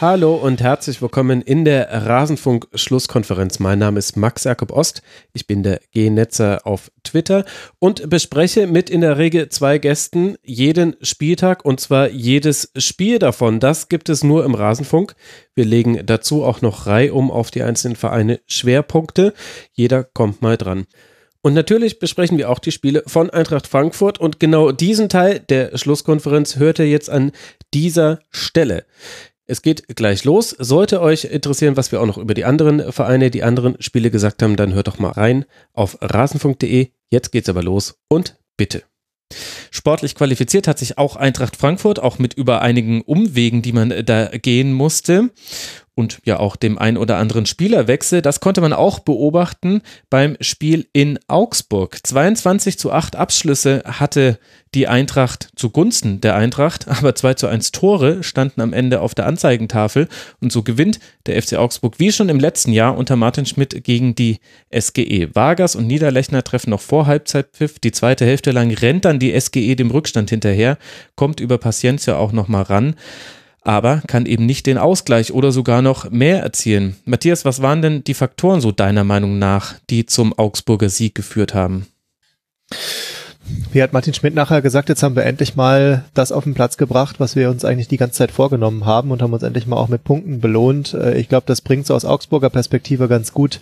Hallo und herzlich willkommen in der Rasenfunk-Schlusskonferenz. Mein Name ist Max Jakob Ost. Ich bin der G-Netzer auf Twitter und bespreche mit in der Regel zwei Gästen jeden Spieltag und zwar jedes Spiel davon. Das gibt es nur im Rasenfunk. Wir legen dazu auch noch reihum auf die einzelnen Vereine Schwerpunkte. Jeder kommt mal dran. Und natürlich besprechen wir auch die Spiele von Eintracht Frankfurt und genau diesen Teil der Schlusskonferenz hört ihr jetzt an dieser Stelle. Es geht gleich los. Sollte euch interessieren, was wir auch noch über die anderen Vereine, die anderen Spiele gesagt haben, dann hört doch mal rein auf rasenfunk.de. Jetzt geht's aber los und bitte. Sportlich qualifiziert hat sich auch Eintracht Frankfurt, auch mit über einigen Umwegen, die man da gehen musste und ja auch dem ein oder anderen Spielerwechsel. Das konnte man auch beobachten beim Spiel in Augsburg. 22 zu 8 Abschlüsse hatte die Eintracht zugunsten der Eintracht, aber 2 zu 1 Tore standen am Ende auf der Anzeigentafel und so gewinnt der FC Augsburg wie schon im letzten Jahr unter Martin Schmidt gegen die SGE. Vargas und Niederlechner treffen noch vor Halbzeitpfiff. Die zweite Hälfte lang rennt dann die SGE dem Rückstand hinterher, kommt über Paciencia auch noch mal ran aber kann eben nicht den Ausgleich oder sogar noch mehr erzielen. Matthias, was waren denn die Faktoren so deiner Meinung nach, die zum Augsburger Sieg geführt haben? Wie hat Martin Schmidt nachher gesagt, jetzt haben wir endlich mal das auf den Platz gebracht, was wir uns eigentlich die ganze Zeit vorgenommen haben und haben uns endlich mal auch mit Punkten belohnt. Äh, ich glaube, das bringt so aus Augsburger Perspektive ganz gut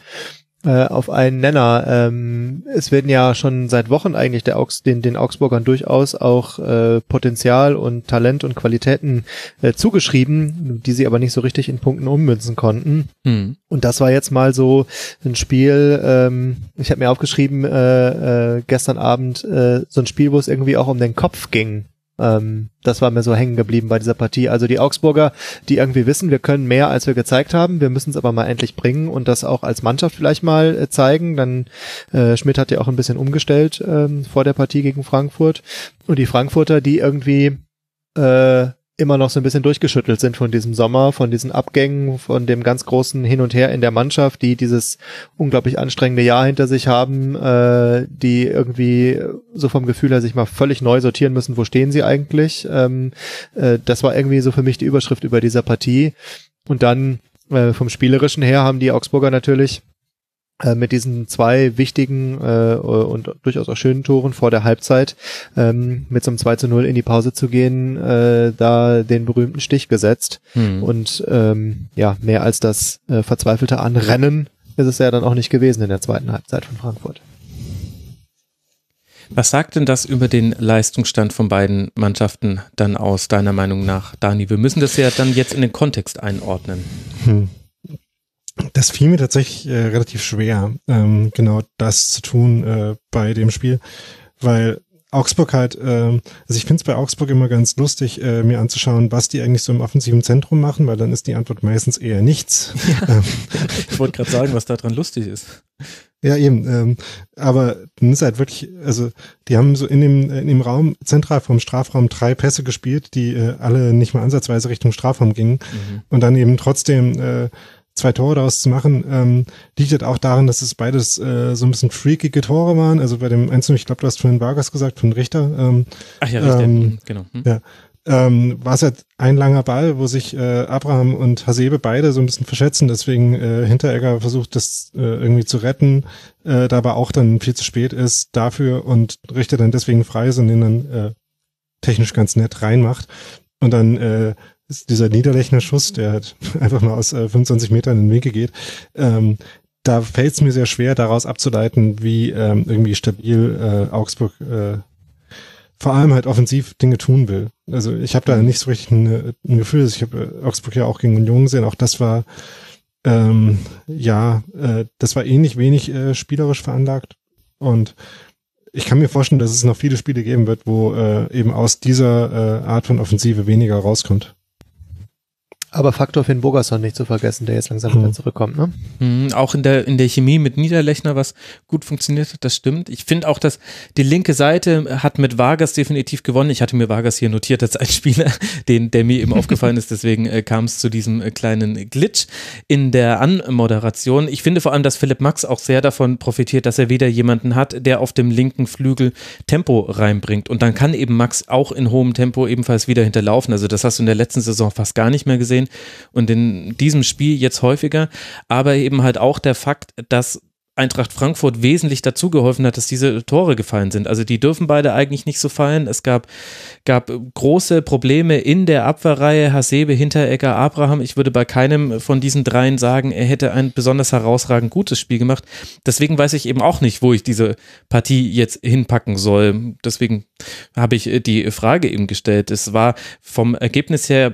äh, auf einen Nenner. Ähm, es werden ja schon seit Wochen eigentlich der Augs den, den Augsburgern durchaus auch äh, Potenzial und Talent und Qualitäten äh, zugeschrieben, die sie aber nicht so richtig in Punkten ummünzen konnten. Hm. Und das war jetzt mal so ein Spiel, ähm, ich habe mir aufgeschrieben, äh, äh, gestern Abend äh, so ein Spiel, wo es irgendwie auch um den Kopf ging. Ähm, das war mir so hängen geblieben bei dieser Partie. Also die Augsburger, die irgendwie wissen, wir können mehr, als wir gezeigt haben. Wir müssen es aber mal endlich bringen und das auch als Mannschaft vielleicht mal äh, zeigen. Dann äh, Schmidt hat ja auch ein bisschen umgestellt ähm, vor der Partie gegen Frankfurt. Und die Frankfurter, die irgendwie äh, immer noch so ein bisschen durchgeschüttelt sind von diesem Sommer, von diesen Abgängen, von dem ganz großen Hin und Her in der Mannschaft, die dieses unglaublich anstrengende Jahr hinter sich haben, äh, die irgendwie so vom Gefühl her sich mal völlig neu sortieren müssen, wo stehen sie eigentlich. Ähm, äh, das war irgendwie so für mich die Überschrift über dieser Partie. Und dann äh, vom Spielerischen her haben die Augsburger natürlich mit diesen zwei wichtigen äh, und durchaus auch schönen Toren vor der Halbzeit ähm, mit so einem 2 zu 0 in die Pause zu gehen, äh, da den berühmten Stich gesetzt. Hm. Und ähm, ja, mehr als das äh, verzweifelte Anrennen ist es ja dann auch nicht gewesen in der zweiten Halbzeit von Frankfurt. Was sagt denn das über den Leistungsstand von beiden Mannschaften dann aus, deiner Meinung nach, Dani? Wir müssen das ja dann jetzt in den Kontext einordnen. Hm. Das fiel mir tatsächlich äh, relativ schwer, ähm, genau das zu tun äh, bei dem Spiel, weil Augsburg halt, äh, also ich finde es bei Augsburg immer ganz lustig, äh, mir anzuschauen, was die eigentlich so im offensiven Zentrum machen, weil dann ist die Antwort meistens eher nichts. Ja. Ähm, ich wollte gerade sagen, was da dran lustig ist. Ja, eben. Ähm, aber dann ist halt wirklich, also die haben so in dem, in dem Raum, zentral vom Strafraum, drei Pässe gespielt, die äh, alle nicht mal ansatzweise Richtung Strafraum gingen. Mhm. Und dann eben trotzdem äh, zwei Tore daraus zu machen, ähm, liegt halt auch daran, dass es beides äh, so ein bisschen freakige Tore waren. Also bei dem Einzelnen, ich glaube, du hast vorhin Vargas gesagt, von Richter. Ähm, Ach ja, Richter, ähm, mhm, genau. Hm. Ja, ähm, war es halt ein langer Ball, wo sich äh, Abraham und Hasebe beide so ein bisschen verschätzen. Deswegen äh, Hinteregger versucht, das äh, irgendwie zu retten, äh, da aber auch dann viel zu spät ist dafür und Richter dann deswegen frei ist und den dann äh, technisch ganz nett reinmacht. Und dann äh, ist dieser Niederlechner Schuss, der halt einfach mal aus äh, 25 Metern in den Winkel geht, ähm, da fällt es mir sehr schwer, daraus abzuleiten, wie ähm, irgendwie stabil äh, Augsburg äh, vor allem halt offensiv Dinge tun will. Also ich habe da nicht so richtig ein, ein Gefühl, ich habe äh, Augsburg ja auch gegen Union gesehen, auch das war ähm, ja, äh, das war ähnlich wenig äh, spielerisch veranlagt. Und ich kann mir vorstellen, dass es noch viele Spiele geben wird, wo äh, eben aus dieser äh, Art von Offensive weniger rauskommt. Aber Faktor Finn Bogerson nicht zu vergessen, der jetzt langsam wieder zurückkommt, ne? Mhm, auch in der, in der Chemie mit Niederlechner, was gut funktioniert hat, das stimmt. Ich finde auch, dass die linke Seite hat mit Vargas definitiv gewonnen. Ich hatte mir Vargas hier notiert als ein Spieler, den, der mir eben aufgefallen ist, deswegen äh, kam es zu diesem äh, kleinen Glitch in der Anmoderation. Ich finde vor allem, dass Philipp Max auch sehr davon profitiert, dass er wieder jemanden hat, der auf dem linken Flügel Tempo reinbringt. Und dann kann eben Max auch in hohem Tempo ebenfalls wieder hinterlaufen. Also das hast du in der letzten Saison fast gar nicht mehr gesehen gesehen und in diesem Spiel jetzt häufiger, aber eben halt auch der Fakt, dass Eintracht Frankfurt wesentlich dazu geholfen hat, dass diese Tore gefallen sind. Also die dürfen beide eigentlich nicht so fallen. Es gab, gab große Probleme in der Abwehrreihe, Hasebe, Hinteregger, Abraham. Ich würde bei keinem von diesen dreien sagen, er hätte ein besonders herausragend gutes Spiel gemacht. Deswegen weiß ich eben auch nicht, wo ich diese Partie jetzt hinpacken soll. Deswegen habe ich die Frage eben gestellt. Es war vom Ergebnis her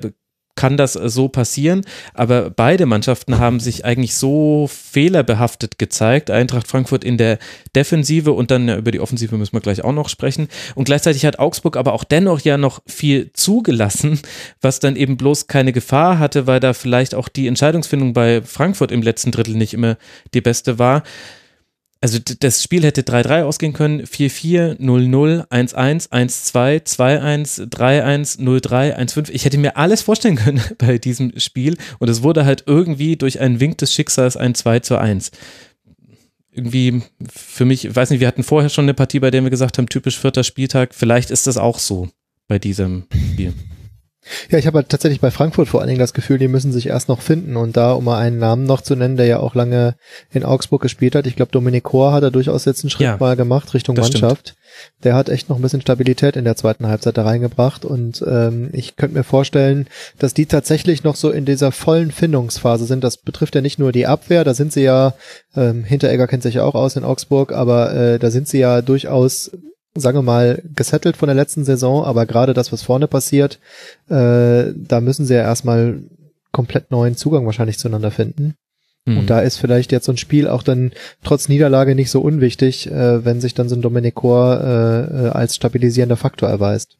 kann das so passieren. Aber beide Mannschaften haben sich eigentlich so fehlerbehaftet gezeigt. Eintracht Frankfurt in der Defensive und dann über die Offensive müssen wir gleich auch noch sprechen. Und gleichzeitig hat Augsburg aber auch dennoch ja noch viel zugelassen, was dann eben bloß keine Gefahr hatte, weil da vielleicht auch die Entscheidungsfindung bei Frankfurt im letzten Drittel nicht immer die beste war also das Spiel hätte 3-3 ausgehen können, 4-4, 0-0, 1-1, 1-2, 2-1, 3-1, 0-3, 1-5. Ich hätte mir alles vorstellen können bei diesem Spiel und es wurde halt irgendwie durch einen Wink des Schicksals ein 2 zu 1. Irgendwie für mich, ich weiß nicht, wir hatten vorher schon eine Partie, bei der wir gesagt haben, typisch vierter Spieltag. Vielleicht ist das auch so bei diesem Spiel. Ja, ich habe halt tatsächlich bei Frankfurt vor allen Dingen das Gefühl, die müssen sich erst noch finden und da, um mal einen Namen noch zu nennen, der ja auch lange in Augsburg gespielt hat, ich glaube Dominik Kor hat er durchaus jetzt einen Schritt ja, mal gemacht Richtung Mannschaft. Stimmt. Der hat echt noch ein bisschen Stabilität in der zweiten Halbzeit da reingebracht und ähm, ich könnte mir vorstellen, dass die tatsächlich noch so in dieser vollen Findungsphase sind. Das betrifft ja nicht nur die Abwehr, da sind sie ja, ähm, Hinteregger kennt sich ja auch aus in Augsburg, aber äh, da sind sie ja durchaus sagen wir mal, gesettelt von der letzten Saison, aber gerade das, was vorne passiert, äh, da müssen sie ja erstmal komplett neuen Zugang wahrscheinlich zueinander finden. Mhm. Und da ist vielleicht jetzt so ein Spiel auch dann trotz Niederlage nicht so unwichtig, äh, wenn sich dann so ein Dominikor äh, äh, als stabilisierender Faktor erweist.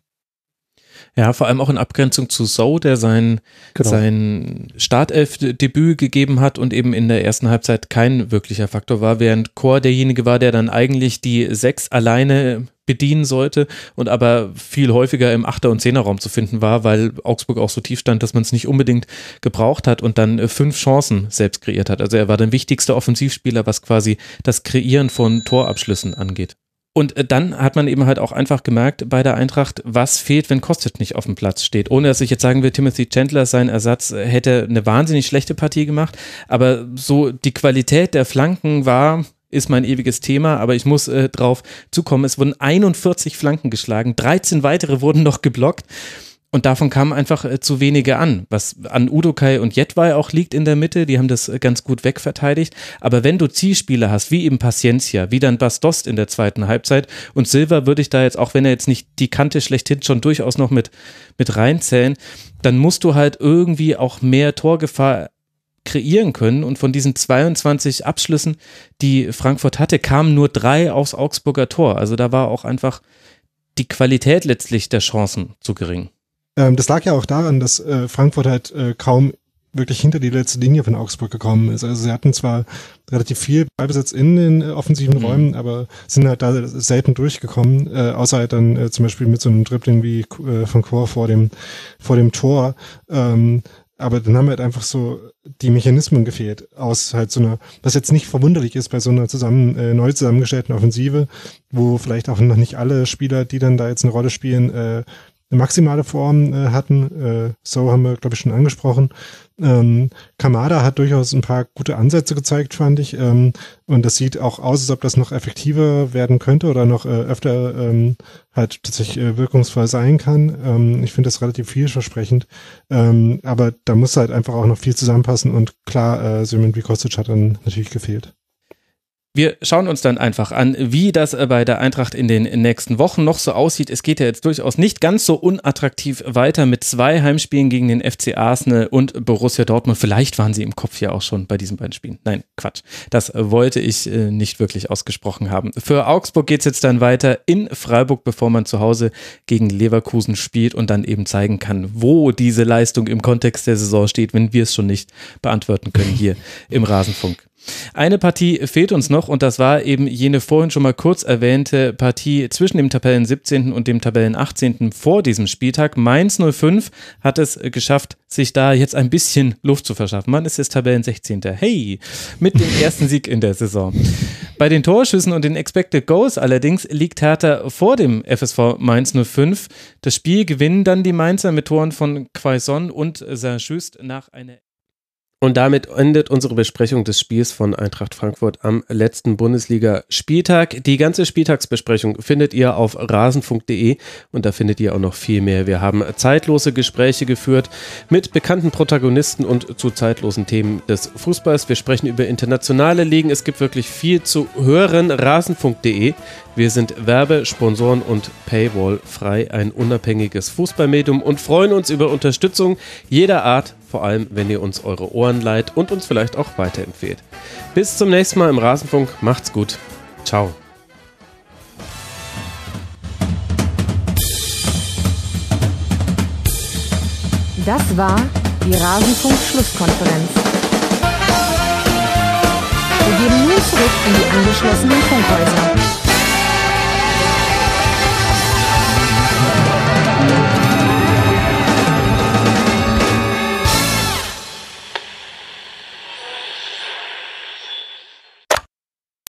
Ja, vor allem auch in Abgrenzung zu So, der sein, genau. sein Startelf-Debüt gegeben hat und eben in der ersten Halbzeit kein wirklicher Faktor war, während Chor derjenige war, der dann eigentlich die sechs alleine bedienen sollte und aber viel häufiger im Achter- und Zehnerraum zu finden war, weil Augsburg auch so tief stand, dass man es nicht unbedingt gebraucht hat und dann äh, fünf Chancen selbst kreiert hat. Also er war der wichtigste Offensivspieler, was quasi das Kreieren von Torabschlüssen angeht. Und äh, dann hat man eben halt auch einfach gemerkt bei der Eintracht, was fehlt, wenn Kostic nicht auf dem Platz steht. Ohne dass ich jetzt sagen will, Timothy Chandler, sein Ersatz, hätte eine wahnsinnig schlechte Partie gemacht. Aber so die Qualität der Flanken war ist mein ewiges Thema, aber ich muss äh, drauf zukommen. Es wurden 41 Flanken geschlagen, 13 weitere wurden noch geblockt. Und davon kamen einfach äh, zu wenige an, was an Udokai und Jetwai auch liegt in der Mitte. Die haben das äh, ganz gut wegverteidigt. Aber wenn du Zielspieler hast, wie eben Paciencia, wie dann Bastost in der zweiten Halbzeit und Silva würde ich da jetzt, auch wenn er jetzt nicht die Kante schlechthin schon durchaus noch mit, mit reinzählen, dann musst du halt irgendwie auch mehr Torgefahr kreieren können. Und von diesen 22 Abschlüssen, die Frankfurt hatte, kamen nur drei aufs Augsburger Tor. Also da war auch einfach die Qualität letztlich der Chancen zu gering. Ähm, das lag ja auch daran, dass äh, Frankfurt halt äh, kaum wirklich hinter die letzte Linie von Augsburg gekommen ist. Also sie hatten zwar relativ viel Ballbesitz in den äh, offensiven mhm. Räumen, aber sind halt da selten durchgekommen, äh, außer halt dann äh, zum Beispiel mit so einem Dribbling wie äh, von Chor vor dem vor dem Tor. Ähm, aber dann haben halt einfach so die Mechanismen gefehlt aus halt so einer, was jetzt nicht verwunderlich ist bei so einer zusammen äh, neu zusammengestellten Offensive, wo vielleicht auch noch nicht alle Spieler, die dann da jetzt eine Rolle spielen, äh, eine maximale Form äh, hatten. Äh, so haben wir, glaube ich, schon angesprochen. Ähm, Kamada hat durchaus ein paar gute Ansätze gezeigt, fand ich. Ähm, und das sieht auch aus, als ob das noch effektiver werden könnte oder noch äh, öfter ähm, halt tatsächlich äh, wirkungsvoll sein kann. Ähm, ich finde das relativ vielversprechend. Ähm, aber da muss halt einfach auch noch viel zusammenpassen und klar, äh, Simon Kostic hat dann natürlich gefehlt. Wir schauen uns dann einfach an, wie das bei der Eintracht in den nächsten Wochen noch so aussieht. Es geht ja jetzt durchaus nicht ganz so unattraktiv weiter mit zwei Heimspielen gegen den FC Arsenal und Borussia Dortmund. Vielleicht waren sie im Kopf ja auch schon bei diesen beiden Spielen. Nein, Quatsch. Das wollte ich äh, nicht wirklich ausgesprochen haben. Für Augsburg geht es jetzt dann weiter in Freiburg, bevor man zu Hause gegen Leverkusen spielt und dann eben zeigen kann, wo diese Leistung im Kontext der Saison steht, wenn wir es schon nicht beantworten können hier im Rasenfunk. Eine Partie fehlt uns noch und das war eben jene vorhin schon mal kurz erwähnte Partie zwischen dem Tabellen 17. und dem Tabellen 18. vor diesem Spieltag. Mainz 05 hat es geschafft, sich da jetzt ein bisschen Luft zu verschaffen. Man ist jetzt Tabellen 16. Hey, mit dem ersten Sieg in der Saison. Bei den Torschüssen und den Expected Goals allerdings liegt Hertha vor dem FSV Mainz 05. Das Spiel gewinnen dann die Mainzer mit Toren von Quaison und Saint-Just nach einer und damit endet unsere Besprechung des Spiels von Eintracht Frankfurt am letzten Bundesliga-Spieltag. Die ganze Spieltagsbesprechung findet ihr auf rasenfunk.de und da findet ihr auch noch viel mehr. Wir haben zeitlose Gespräche geführt mit bekannten Protagonisten und zu zeitlosen Themen des Fußballs. Wir sprechen über internationale Ligen. Es gibt wirklich viel zu hören. Rasenfunk.de. Wir sind Werbe-, Sponsoren- und Paywall frei, ein unabhängiges Fußballmedium und freuen uns über Unterstützung jeder Art vor allem wenn ihr uns eure Ohren leiht und uns vielleicht auch weiterempfehlt. Bis zum nächsten Mal im Rasenfunk, macht's gut. Ciao. Das war die Rasenfunk-Schlusskonferenz. Wir gehen nun zurück in die angeschlossenen Funkhäuser.